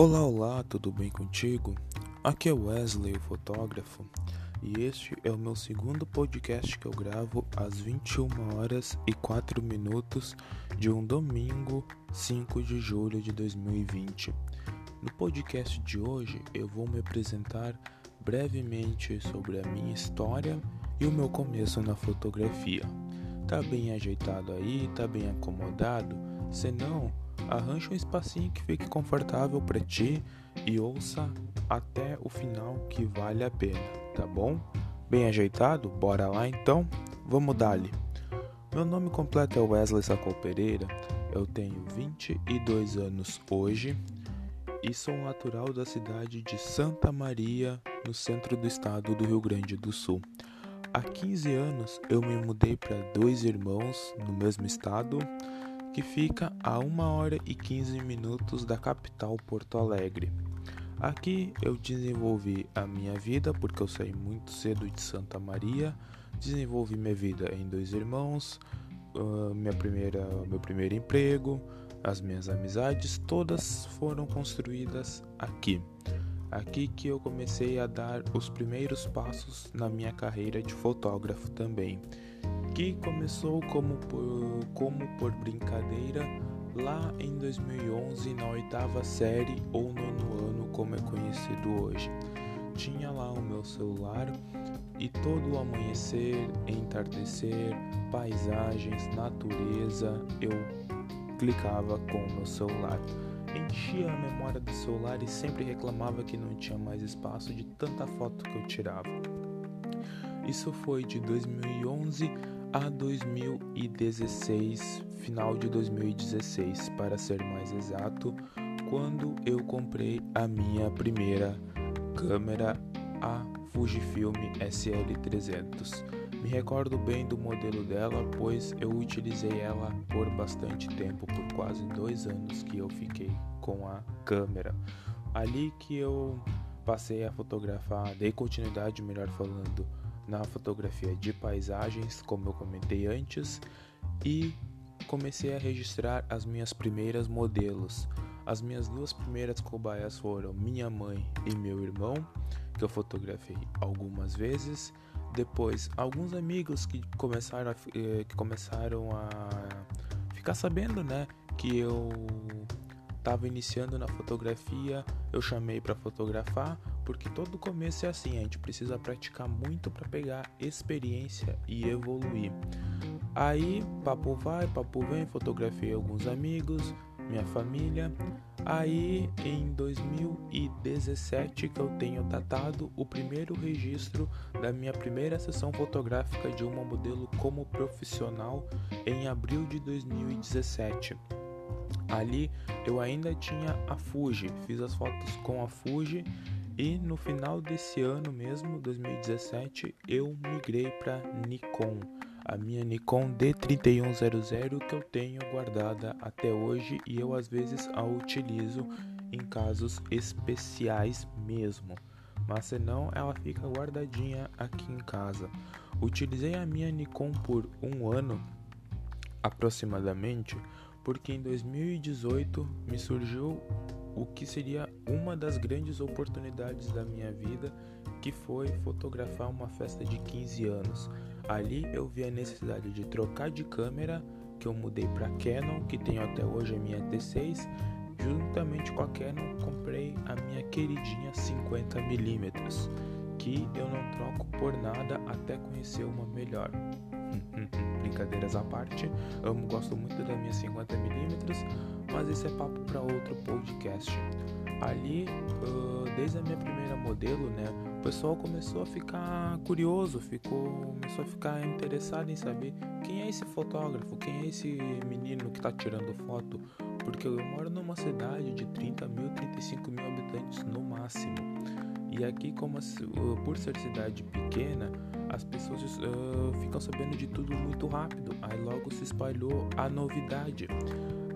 Olá, olá, tudo bem contigo? Aqui é Wesley, o fotógrafo, e este é o meu segundo podcast que eu gravo às 21 horas e 4 minutos de um domingo, 5 de julho de 2020. No podcast de hoje eu vou me apresentar brevemente sobre a minha história e o meu começo na fotografia. Tá bem ajeitado aí? Tá bem acomodado? Se não, arranje um espacinho que fique confortável para ti e ouça até o final que vale a pena, tá bom? Bem ajeitado? Bora lá então? Vamos dar-lhe. Meu nome completo é Wesley Sacol Pereira, eu tenho 22 anos hoje e sou natural da cidade de Santa Maria, no centro do estado do Rio Grande do Sul. Há 15 anos eu me mudei para dois irmãos no mesmo estado que fica a 1 hora e 15 minutos da capital Porto Alegre. Aqui eu desenvolvi a minha vida porque eu saí muito cedo de Santa Maria, desenvolvi minha vida em dois irmãos, minha primeira, meu primeiro emprego, as minhas amizades, todas foram construídas aqui. Aqui que eu comecei a dar os primeiros passos na minha carreira de fotógrafo também que começou como por, como por brincadeira lá em 2011 na oitava série ou nono ano como é conhecido hoje. Tinha lá o meu celular e todo o amanhecer, entardecer, paisagens, natureza, eu clicava com o meu celular. Enchia a memória do celular e sempre reclamava que não tinha mais espaço de tanta foto que eu tirava. Isso foi de 2011 a 2016, final de 2016, para ser mais exato, quando eu comprei a minha primeira câmera, a Fujifilm SL300. Me recordo bem do modelo dela, pois eu utilizei ela por bastante tempo, por quase dois anos que eu fiquei com a câmera. Ali que eu passei a fotografar, dei continuidade, melhor falando, na fotografia de paisagens, como eu comentei antes, e comecei a registrar as minhas primeiras modelos. As minhas duas primeiras cobaias foram minha mãe e meu irmão, que eu fotografei algumas vezes. Depois, alguns amigos que começaram a, eh, que começaram a ficar sabendo, né, que eu estava iniciando na fotografia, eu chamei para fotografar, porque todo começo é assim, a gente precisa praticar muito para pegar experiência e evoluir. Aí, papo vai, papo vem, fotografei alguns amigos, minha família. Aí, em 2017, que eu tenho datado o primeiro registro da minha primeira sessão fotográfica de uma modelo como profissional em abril de 2017. Ali eu ainda tinha a Fuji, fiz as fotos com a Fuji e no final desse ano mesmo, 2017, eu migrei para Nikon, a minha Nikon D3100 que eu tenho guardada até hoje e eu às vezes a utilizo em casos especiais mesmo. Mas senão ela fica guardadinha aqui em casa. Utilizei a minha Nikon por um ano aproximadamente porque em 2018 me surgiu o que seria uma das grandes oportunidades da minha vida, que foi fotografar uma festa de 15 anos. Ali eu vi a necessidade de trocar de câmera, que eu mudei para Canon, que tenho até hoje a minha T6. Juntamente com a Canon, comprei a minha queridinha 50mm, que eu não troco por nada até conhecer uma melhor. Brincadeiras à parte, amo, gosto muito da minha 50mm, mas esse é papo para outro podcast. Ali, uh, desde a minha primeira modelo, né, o pessoal começou a ficar curioso, ficou, começou a ficar interessado em saber quem é esse fotógrafo, quem é esse menino que está tirando foto, porque eu moro numa cidade de 30 mil, 35 mil habitantes no máximo. E aqui, como por ser cidade pequena, as pessoas uh, ficam sabendo de tudo muito rápido. Aí logo se espalhou a novidade.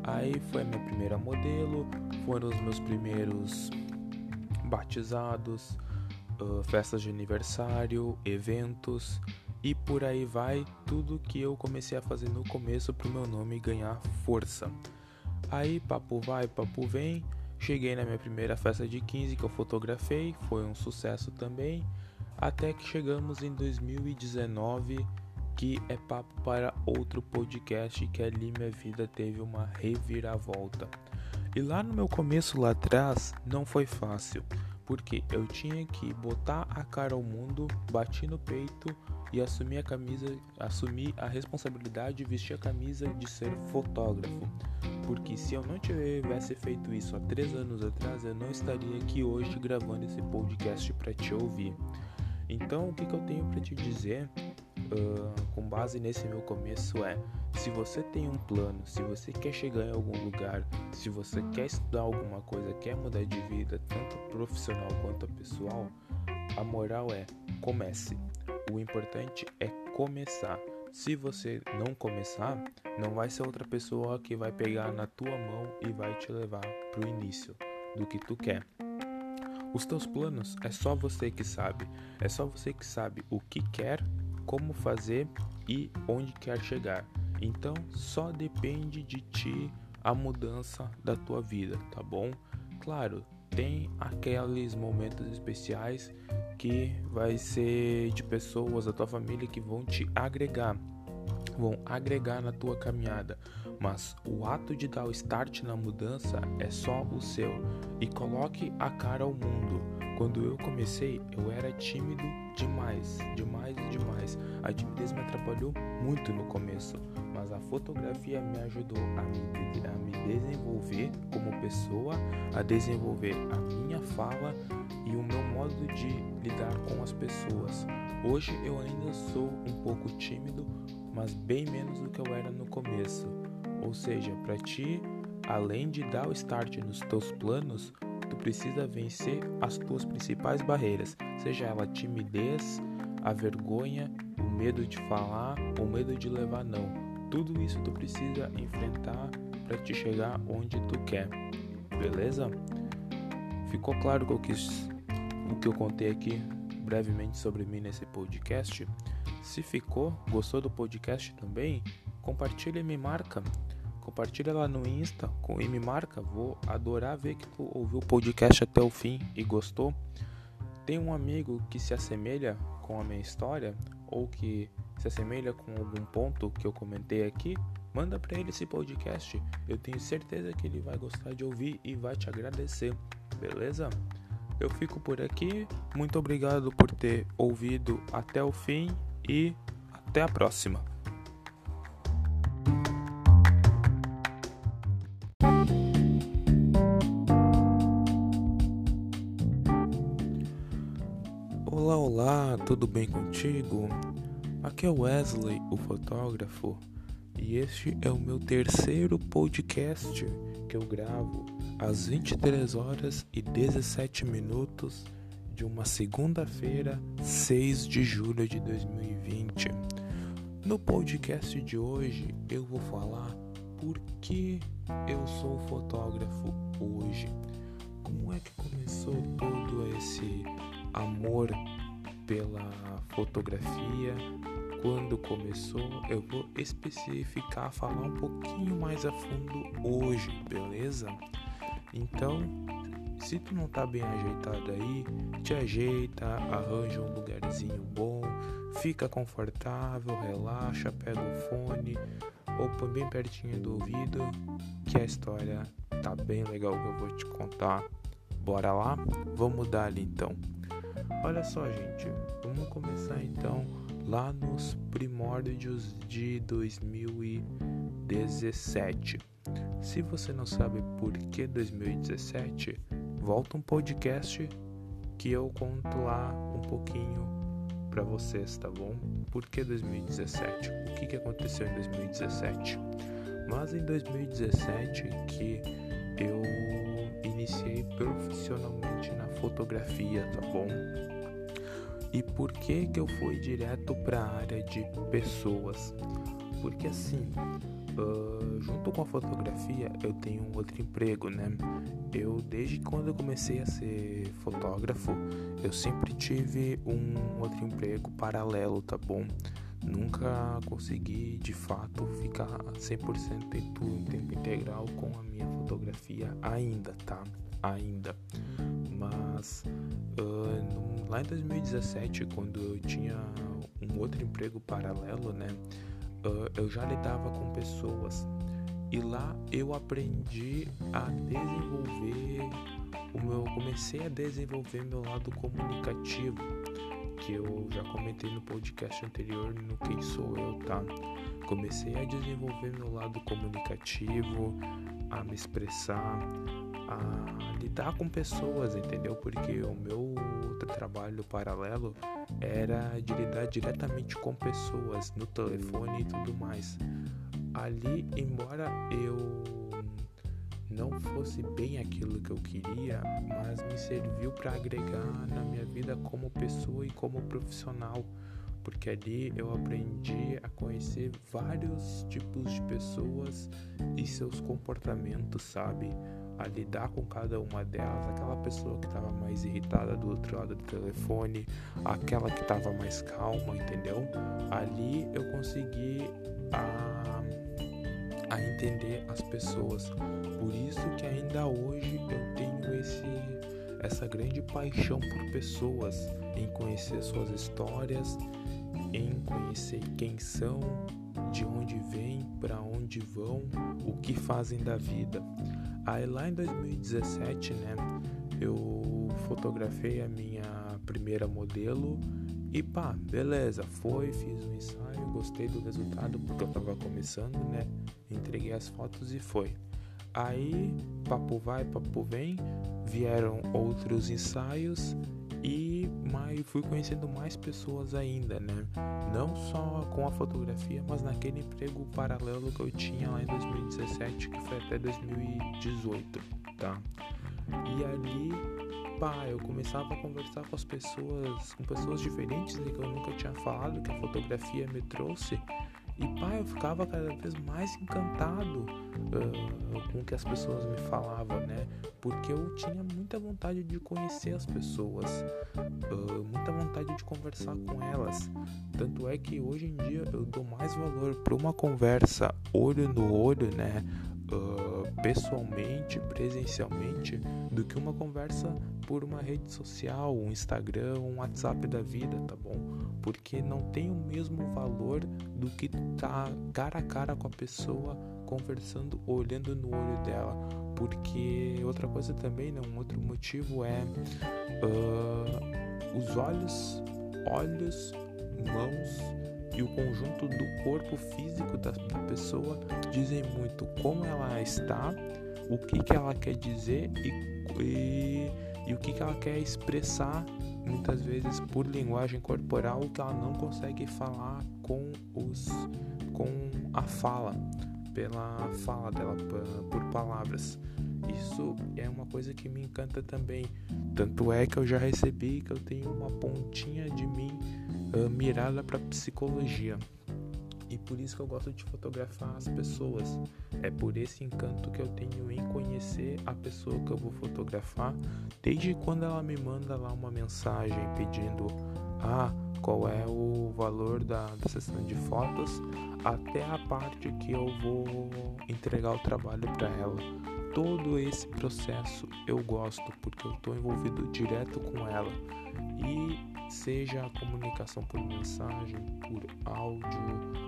Aí foi a minha primeira modelo, foram os meus primeiros batizados, uh, festas de aniversário, eventos e por aí vai tudo que eu comecei a fazer no começo para o meu nome ganhar força. Aí papo vai, papo vem, Cheguei na minha primeira festa de 15 que eu fotografei, foi um sucesso também, até que chegamos em 2019, que é papo para outro podcast que ali minha vida teve uma reviravolta. E lá no meu começo lá atrás não foi fácil, porque eu tinha que botar a cara ao mundo, bati no peito e assumir a camisa, assumir a responsabilidade de vestir a camisa de ser fotógrafo. Porque se eu não tivesse feito isso há três anos atrás, eu não estaria aqui hoje gravando esse podcast para te ouvir. Então, o que, que eu tenho para te dizer, uh, com base nesse meu começo, é: se você tem um plano, se você quer chegar em algum lugar, se você quer estudar alguma coisa, quer mudar de vida, tanto profissional quanto pessoal, a moral é: comece. O importante é começar. Se você não começar, não vai ser outra pessoa que vai pegar na tua mão e vai te levar pro início do que tu quer. Os teus planos é só você que sabe. É só você que sabe o que quer, como fazer e onde quer chegar. Então, só depende de ti a mudança da tua vida, tá bom? Claro, tem aqueles momentos especiais que vai ser de pessoas da tua família que vão te agregar, vão agregar na tua caminhada, mas o ato de dar o start na mudança é só o seu e coloque a cara ao mundo. Quando eu comecei, eu era tímido demais, demais demais. A timidez me atrapalhou muito no começo, mas a fotografia me ajudou a me, a me desenvolver como pessoa, a desenvolver a minha fala e o meu modo de lidar com as pessoas. Hoje eu ainda sou um pouco tímido, mas bem menos do que eu era no começo. Ou seja, para ti, além de dar o start nos teus planos, tu precisa vencer as tuas principais barreiras, seja ela timidez, a vergonha, o medo de falar, o medo de levar não. Tudo isso tu precisa enfrentar para te chegar onde tu quer. Beleza? Ficou claro o que eu contei aqui brevemente sobre mim nesse podcast. Se ficou, gostou do podcast também, compartilha e me marca. Compartilha lá no Insta e me marca. Vou adorar ver que tu ouviu o podcast até o fim e gostou. Tem um amigo que se assemelha com a minha história ou que se assemelha com algum ponto que eu comentei aqui, manda para ele esse podcast. Eu tenho certeza que ele vai gostar de ouvir e vai te agradecer. Beleza? Eu fico por aqui. Muito obrigado por ter ouvido até o fim e até a próxima. Olá, olá, tudo bem contigo? Aqui é o Wesley, o fotógrafo, e este é o meu terceiro podcast que eu gravo às 23 horas e 17 minutos de uma segunda-feira, 6 de julho de 2020. No podcast de hoje eu vou falar por que eu sou fotógrafo hoje. Como é que começou todo esse amor pela fotografia? Quando começou, eu vou especificar, falar um pouquinho mais a fundo hoje, beleza? Então, se tu não tá bem ajeitado aí, te ajeita, arranja um lugarzinho bom, fica confortável, relaxa, pega o fone ou põe bem pertinho do ouvido, que a história tá bem legal que eu vou te contar. Bora lá? Vamos dar ali então. Olha só, gente, vamos começar então lá nos primórdios de 2017. Se você não sabe por que 2017, volta um podcast que eu conto lá um pouquinho para vocês, tá bom? Por que 2017? O que, que aconteceu em 2017? Mas em 2017 que eu iniciei profissionalmente na fotografia, tá bom? E por que que eu fui direto para a área de pessoas? Porque assim, Uh, junto com a fotografia, eu tenho um outro emprego, né? Eu, desde quando eu comecei a ser fotógrafo, eu sempre tive um outro emprego paralelo, tá bom? nunca consegui de fato ficar 100% em tudo, em tempo integral com a minha fotografia ainda, tá? Ainda. Mas uh, lá em 2017, quando eu tinha um outro emprego paralelo, né? Uh, eu já lidava com pessoas e lá eu aprendi a desenvolver o meu, comecei a desenvolver meu lado comunicativo que eu já comentei no podcast anterior no Quem Sou Eu, tá? Comecei a desenvolver meu lado comunicativo, a me expressar, a lidar com pessoas, entendeu? Porque o meu trabalho paralelo era de lidar diretamente com pessoas no telefone e tudo mais. Ali, embora eu não fosse bem aquilo que eu queria, mas me serviu para agregar na minha vida como pessoa e como profissional, porque ali eu aprendi a conhecer vários tipos de pessoas e seus comportamentos, sabe? A lidar com cada uma delas, aquela pessoa que estava mais irritada do outro lado do telefone, aquela que estava mais calma, entendeu? Ali eu consegui a a entender as pessoas. Por isso que ainda hoje eu tenho esse essa grande paixão por pessoas, em conhecer suas histórias, em conhecer quem são, de onde vêm, para onde vão, o que fazem da vida. Aí lá em 2017, né, eu fotografei a minha primeira modelo e pá, beleza, foi, fiz um ensaio, gostei do resultado porque eu tava começando, né? Entreguei as fotos e foi. Aí, papo vai, papo vem, vieram outros ensaios e mais, fui conhecendo mais pessoas ainda, né? Não só com a fotografia, mas naquele emprego paralelo que eu tinha lá em 2017, que foi até 2018, tá? E ali pá, eu começava a conversar com as pessoas, com pessoas diferentes né, que eu nunca tinha falado, que a fotografia me trouxe. E pá, eu ficava cada vez mais encantado uh, com o que as pessoas me falavam, né? Porque eu tinha muita vontade de conhecer as pessoas, uh, muita vontade de conversar com elas. Tanto é que hoje em dia eu dou mais valor para uma conversa olho no olho, né? uh, pessoalmente, presencialmente, do que uma conversa por uma rede social, um Instagram, um WhatsApp da vida, tá bom? Porque não tem o mesmo valor do que tá cara a cara com a pessoa, conversando, olhando no olho dela. Porque outra coisa também, né, um outro motivo é uh, os olhos, olhos, mãos e o conjunto do corpo físico da, pessoa dizem muito como ela está, o que, que ela quer dizer e, e, e o que, que ela quer expressar, muitas vezes por linguagem corporal, que ela não consegue falar com, os, com a fala, pela fala dela, por palavras. Isso é uma coisa que me encanta também. Tanto é que eu já recebi que eu tenho uma pontinha de mim uh, mirada para psicologia. E por isso que eu gosto de fotografar as pessoas. É por esse encanto que eu tenho em conhecer a pessoa que eu vou fotografar, desde quando ela me manda lá uma mensagem pedindo ah, qual é o valor da, da sessão de fotos, até a parte que eu vou entregar o trabalho para ela. Todo esse processo eu gosto porque eu estou envolvido direto com ela. E seja a comunicação por mensagem, por áudio,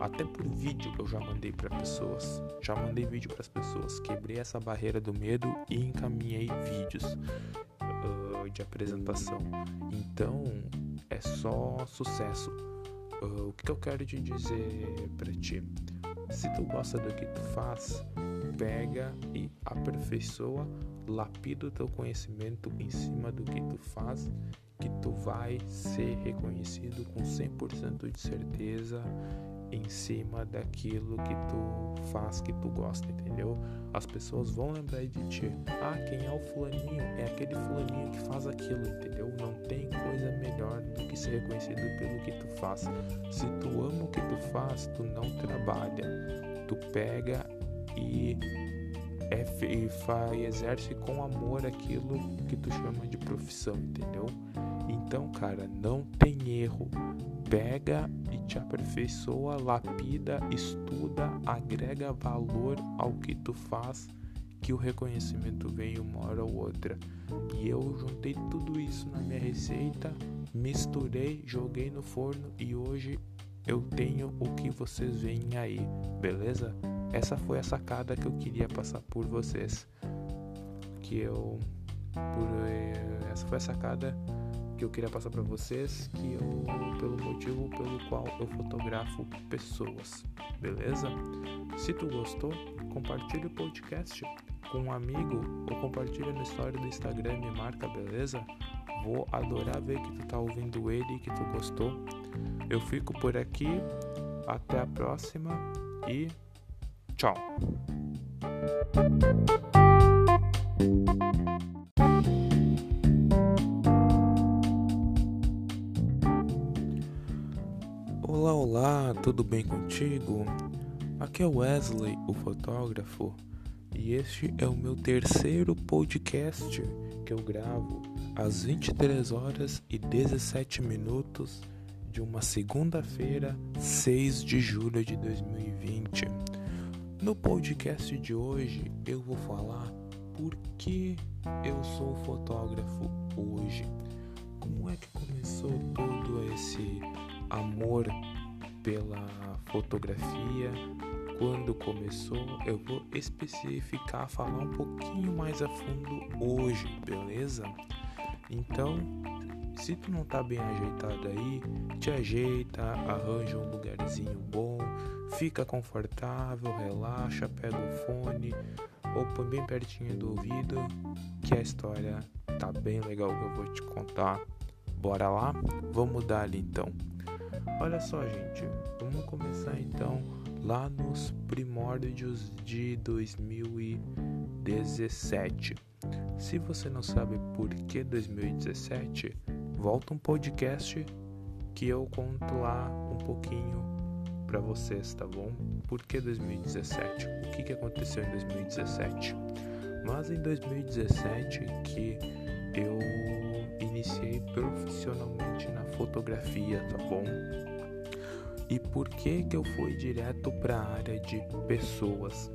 até por vídeo eu já mandei para pessoas, já mandei vídeo para as pessoas, quebrei essa barreira do medo e encaminhei vídeos uh, de apresentação. Então é só sucesso. Uh, o que eu quero te dizer para ti? Se tu gosta do que tu faz, pega e aperfeiçoa, lapida o teu conhecimento em cima do que tu faz, que tu vai ser reconhecido com 100% de certeza em cima daquilo que tu faz, que tu gosta, entendeu? As pessoas vão lembrar de ti. Ah, quem é o fulaninho? É aquele fulaninho que faz aquilo, entendeu? Não tem coisa melhor do que ser reconhecido pelo que tu faz. Se tu ama o que tu faz, tu não trabalha. Tu pega e é, e faz, exerce com amor aquilo que tu chama de profissão, entendeu? Então, cara, não tem erro. pega e te aperfeiçoa, lapida, estuda, agrega valor ao que tu faz, que o reconhecimento vem uma hora ou outra. E eu juntei tudo isso na minha receita, misturei, joguei no forno e hoje eu tenho o que vocês veem aí, beleza? Essa foi a sacada que eu queria passar por vocês. Que eu. Por, eh, essa foi a sacada que eu queria passar para vocês, que eu pelo motivo pelo qual eu fotografo pessoas, beleza? Se tu gostou, compartilhe o podcast com um amigo ou compartilha na história do Instagram e marca, beleza? Vou adorar ver que tu tá ouvindo ele e que tu gostou. Eu fico por aqui, até a próxima e tchau. Olá, olá, tudo bem contigo? Aqui é Wesley, o fotógrafo, e este é o meu terceiro podcast que eu gravo às 23 horas e 17 minutos de uma segunda-feira, 6 de julho de 2020. No podcast de hoje eu vou falar por que eu sou fotógrafo hoje. Como é que começou todo esse amor pela fotografia? Quando começou, eu vou especificar, falar um pouquinho mais a fundo hoje, beleza? Então, se tu não tá bem ajeitado aí, te ajeita, arranja um lugarzinho bom, fica confortável, relaxa, pega o fone ou põe bem pertinho do ouvido, que a história tá bem legal que eu vou te contar. Bora lá? Vamos dar ali então. Olha só, gente, vamos começar então lá nos primórdios de 2017. Se você não sabe por que 2017, volta um podcast que eu conto lá um pouquinho para vocês, tá bom? Por que 2017? O que, que aconteceu em 2017? Mas em 2017 que eu iniciei profissionalmente na fotografia, tá bom? E por que que eu fui direto para a área de pessoas?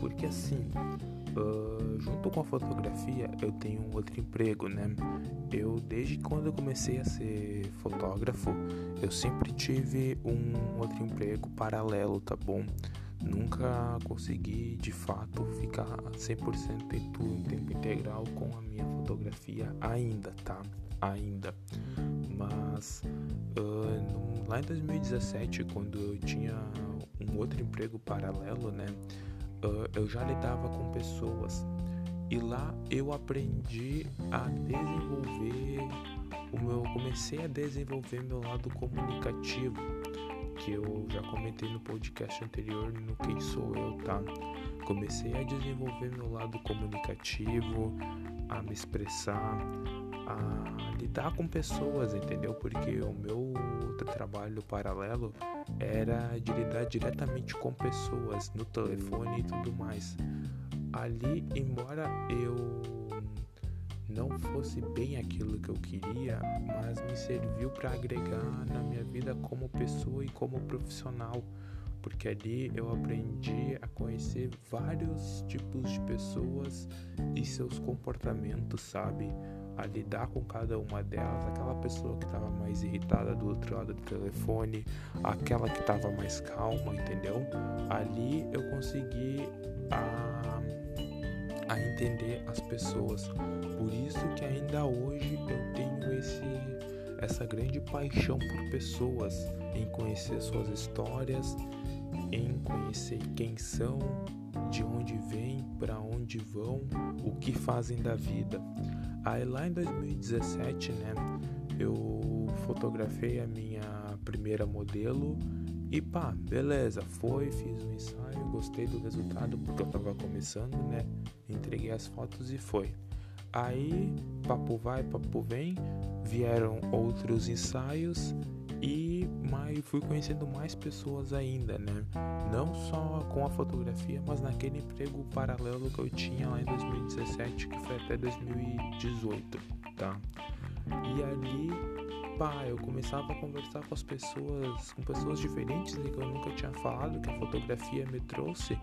Porque assim, uh, junto com a fotografia, eu tenho um outro emprego, né? Eu, desde quando eu comecei a ser fotógrafo, eu sempre tive um outro emprego paralelo, tá bom? Nunca consegui de fato ficar 100% em tudo em tempo integral com a minha fotografia ainda, tá? Ainda. Mas uh, lá em 2017, quando eu tinha um outro emprego paralelo, né? Uh, eu já lidava com pessoas. E lá eu aprendi a desenvolver o meu comecei a desenvolver meu lado comunicativo que eu já comentei no podcast anterior no quem sou eu tá? Comecei a desenvolver meu lado comunicativo a me expressar a lidar com pessoas entendeu porque o meu trabalho paralelo era de lidar diretamente com pessoas no telefone e tudo mais. Ali, embora eu não fosse bem aquilo que eu queria, mas me serviu para agregar na minha vida como pessoa e como profissional, porque ali eu aprendi a conhecer vários tipos de pessoas e seus comportamentos, sabe? A lidar com cada uma delas, aquela pessoa que estava mais irritada do outro lado do telefone, aquela que estava mais calma, entendeu? Ali eu consegui a, a entender as pessoas. Por isso que ainda hoje eu tenho esse essa grande paixão por pessoas, em conhecer suas histórias, em conhecer quem são, de onde vêm, para onde vão, o que fazem da vida. Aí lá em 2017, né, eu fotografei a minha primeira modelo e pá, beleza, foi, fiz um ensaio, gostei do resultado porque eu tava começando, né? Entreguei as fotos e foi. Aí, papo vai, papo vem, vieram outros ensaios e mais, fui conhecendo mais pessoas ainda, né? Não só com a fotografia, mas naquele emprego paralelo que eu tinha lá em 2017, que foi até 2018, tá? E ali pá, eu começava a conversar com as pessoas, com pessoas diferentes e que eu nunca tinha falado, que a fotografia me trouxe.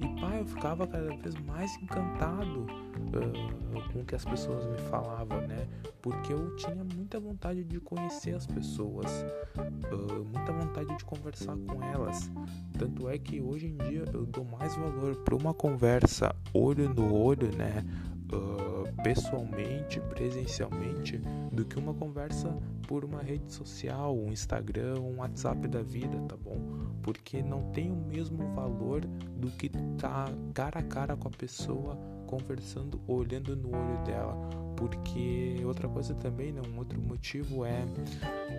E pá, eu ficava cada vez mais encantado uh, com o que as pessoas me falavam, né? Porque eu tinha muita vontade de conhecer as pessoas, uh, muita vontade de conversar com elas. Tanto é que hoje em dia eu dou mais valor para uma conversa olho no olho, né? Uh, pessoalmente, presencialmente, do que uma conversa por uma rede social, um Instagram, um WhatsApp da vida, tá bom? Porque não tem o mesmo valor do que tá cara a cara com a pessoa, conversando, olhando no olho dela. Porque outra coisa também, né? um outro motivo é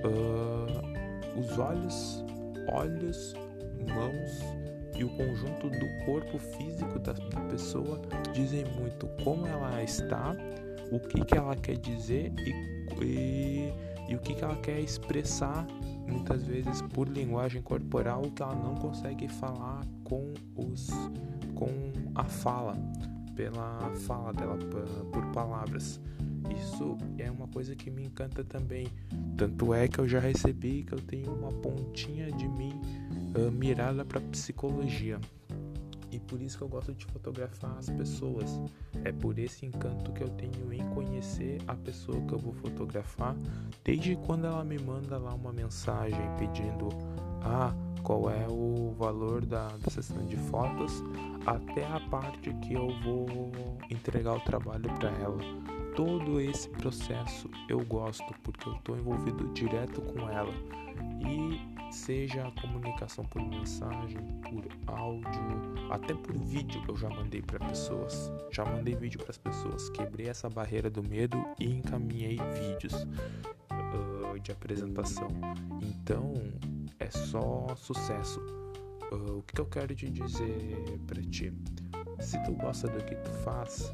uh, os olhos, olhos, mãos e o conjunto do corpo físico da, da pessoa dizem muito como ela está, o que, que ela quer dizer e, e, e o que, que ela quer expressar, muitas vezes por linguagem corporal, que ela não consegue falar com, os, com a fala, pela fala dela, por palavras. Isso é uma coisa que me encanta também. Tanto é que eu já recebi que eu tenho uma pontinha de mim uh, mirada para psicologia. E por isso que eu gosto de fotografar as pessoas. É por esse encanto que eu tenho em conhecer a pessoa que eu vou fotografar, desde quando ela me manda lá uma mensagem pedindo ah, qual é o valor da, da sessão de fotos, até a parte que eu vou entregar o trabalho para ela. Todo esse processo eu gosto porque eu estou envolvido direto com ela. E seja a comunicação por mensagem, por áudio, até por vídeo eu já mandei para pessoas. Já mandei vídeo para as pessoas, quebrei essa barreira do medo e encaminhei vídeos uh, de apresentação. Então é só sucesso. Uh, o que eu quero te dizer para ti? Se tu gosta do que tu faz,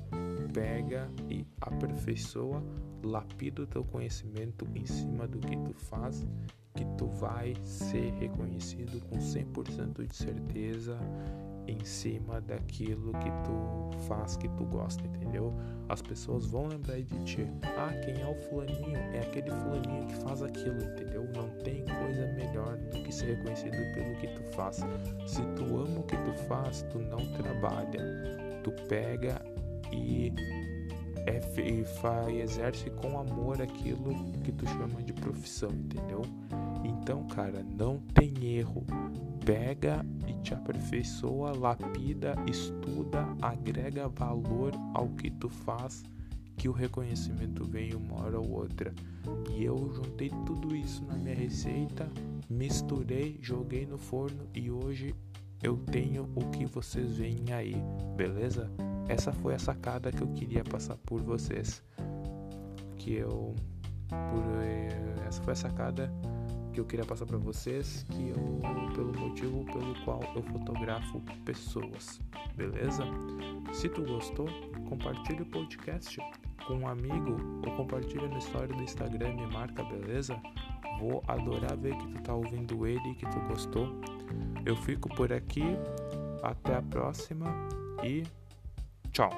pega e aperfeiçoa, lapida o teu conhecimento em cima do que tu faz que tu vai ser reconhecido com 100% de certeza em cima daquilo que tu faz, que tu gosta, entendeu? As pessoas vão lembrar de ti. Ah, quem é o fulaninho? É aquele fulaninho que faz aquilo, entendeu? Não tem coisa melhor do que ser reconhecido pelo que tu faz. Se tu ama o que tu faz, tu não trabalha. Tu pega e é, e faz, exerce com amor aquilo que tu chama de profissão, entendeu? Então, cara, não tem erro. Pega e te aperfeiçoa, lapida, estuda, agrega valor ao que tu faz, que o reconhecimento vem uma hora ou outra. E eu juntei tudo isso na minha receita, misturei, joguei no forno e hoje eu tenho o que vocês veem aí, beleza? Essa foi a sacada que eu queria passar por vocês. Que eu. Por, eh, essa foi a sacada que eu queria passar para vocês, que eu pelo motivo pelo qual eu fotografo pessoas, beleza? Se tu gostou, compartilhe o podcast com um amigo ou compartilha na história do Instagram e marca, beleza? Vou adorar ver que tu tá ouvindo ele e que tu gostou. Eu fico por aqui, até a próxima e tchau.